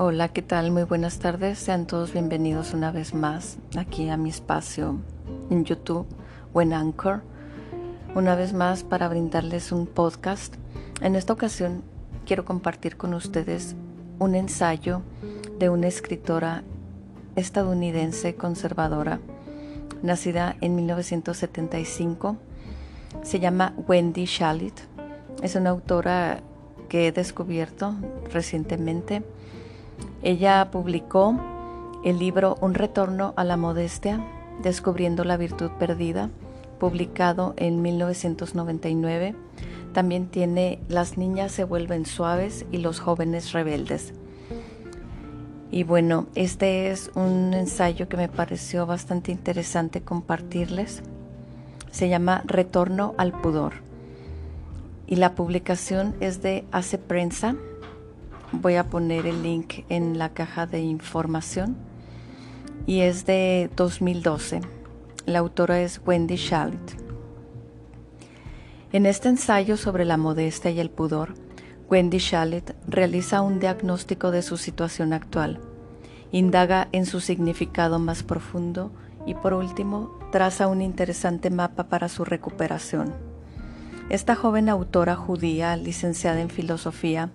Hola, ¿qué tal? Muy buenas tardes. Sean todos bienvenidos una vez más aquí a mi espacio en YouTube o Anchor. Una vez más para brindarles un podcast. En esta ocasión quiero compartir con ustedes un ensayo de una escritora estadounidense conservadora, nacida en 1975. Se llama Wendy Shalit. Es una autora que he descubierto recientemente ella publicó el libro Un retorno a la modestia, descubriendo la virtud perdida, publicado en 1999. También tiene Las niñas se vuelven suaves y los jóvenes rebeldes. Y bueno, este es un ensayo que me pareció bastante interesante compartirles. Se llama Retorno al pudor. Y la publicación es de Hace Prensa, Voy a poner el link en la caja de información y es de 2012. La autora es Wendy Shalit. En este ensayo sobre la modestia y el pudor, Wendy Shalit realiza un diagnóstico de su situación actual, indaga en su significado más profundo y por último traza un interesante mapa para su recuperación. Esta joven autora judía, licenciada en filosofía,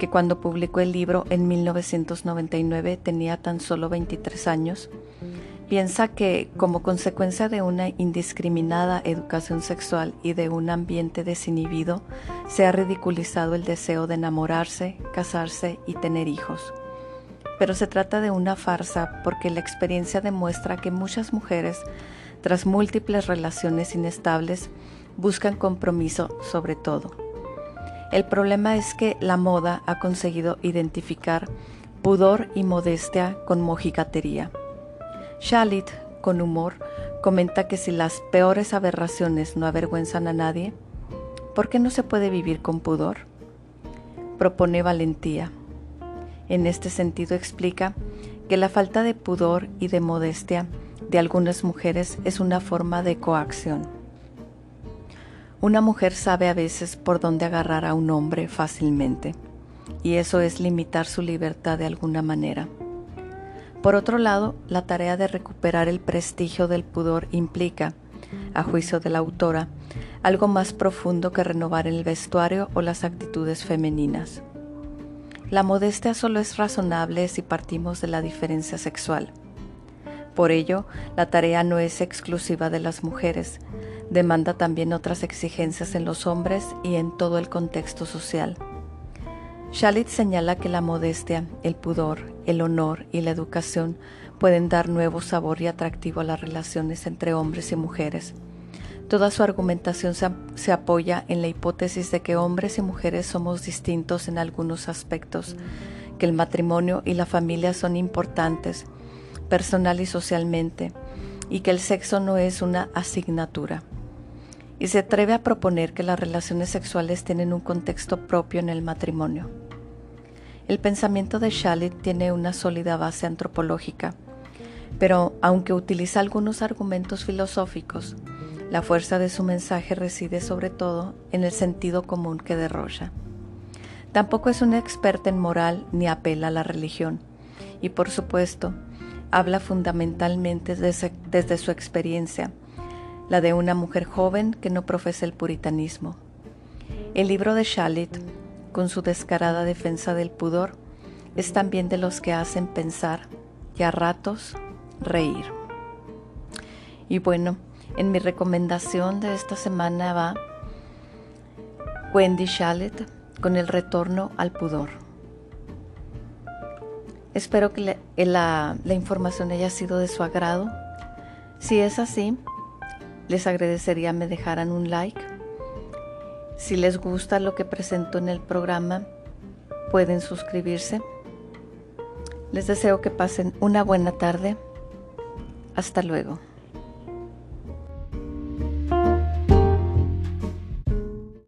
que cuando publicó el libro en 1999 tenía tan solo 23 años, piensa que como consecuencia de una indiscriminada educación sexual y de un ambiente desinhibido, se ha ridiculizado el deseo de enamorarse, casarse y tener hijos. Pero se trata de una farsa porque la experiencia demuestra que muchas mujeres, tras múltiples relaciones inestables, buscan compromiso sobre todo el problema es que la moda ha conseguido identificar pudor y modestia con mojigatería. Shalit, con humor, comenta que si las peores aberraciones no avergüenzan a nadie, ¿por qué no se puede vivir con pudor? Propone valentía. En este sentido explica que la falta de pudor y de modestia de algunas mujeres es una forma de coacción. Una mujer sabe a veces por dónde agarrar a un hombre fácilmente, y eso es limitar su libertad de alguna manera. Por otro lado, la tarea de recuperar el prestigio del pudor implica, a juicio de la autora, algo más profundo que renovar el vestuario o las actitudes femeninas. La modestia solo es razonable si partimos de la diferencia sexual. Por ello, la tarea no es exclusiva de las mujeres, demanda también otras exigencias en los hombres y en todo el contexto social. Shalit señala que la modestia, el pudor, el honor y la educación pueden dar nuevo sabor y atractivo a las relaciones entre hombres y mujeres. Toda su argumentación se, se, apoya en la hipótesis de que hombres y mujeres somos distintos en algunos aspectos, que el matrimonio y la familia son importantes, personal y socialmente, y que el sexo no es una asignatura y se atreve a proponer que las relaciones sexuales tienen un contexto propio en el matrimonio. El pensamiento de Shalit tiene una sólida base antropológica, pero aunque utiliza algunos argumentos filosóficos, la fuerza de su mensaje reside sobre todo en el sentido común que derrocha. Tampoco es una experta en moral ni apela a la religión, y por supuesto, habla fundamentalmente desde, desde su experiencia, la de una mujer joven que no profesa el puritanismo. El libro de Shalit, con su descarada defensa del pudor, es también de los que hacen pensar y a ratos reír. Y bueno, en mi recomendación de esta semana va Wendy Shalit con el retorno al pudor. Espero que la, la información haya sido de su agrado. Si es así, les agradecería me dejaran un like. Si les gusta lo que presento en el programa, pueden suscribirse. Les deseo que pasen una buena tarde. Hasta luego.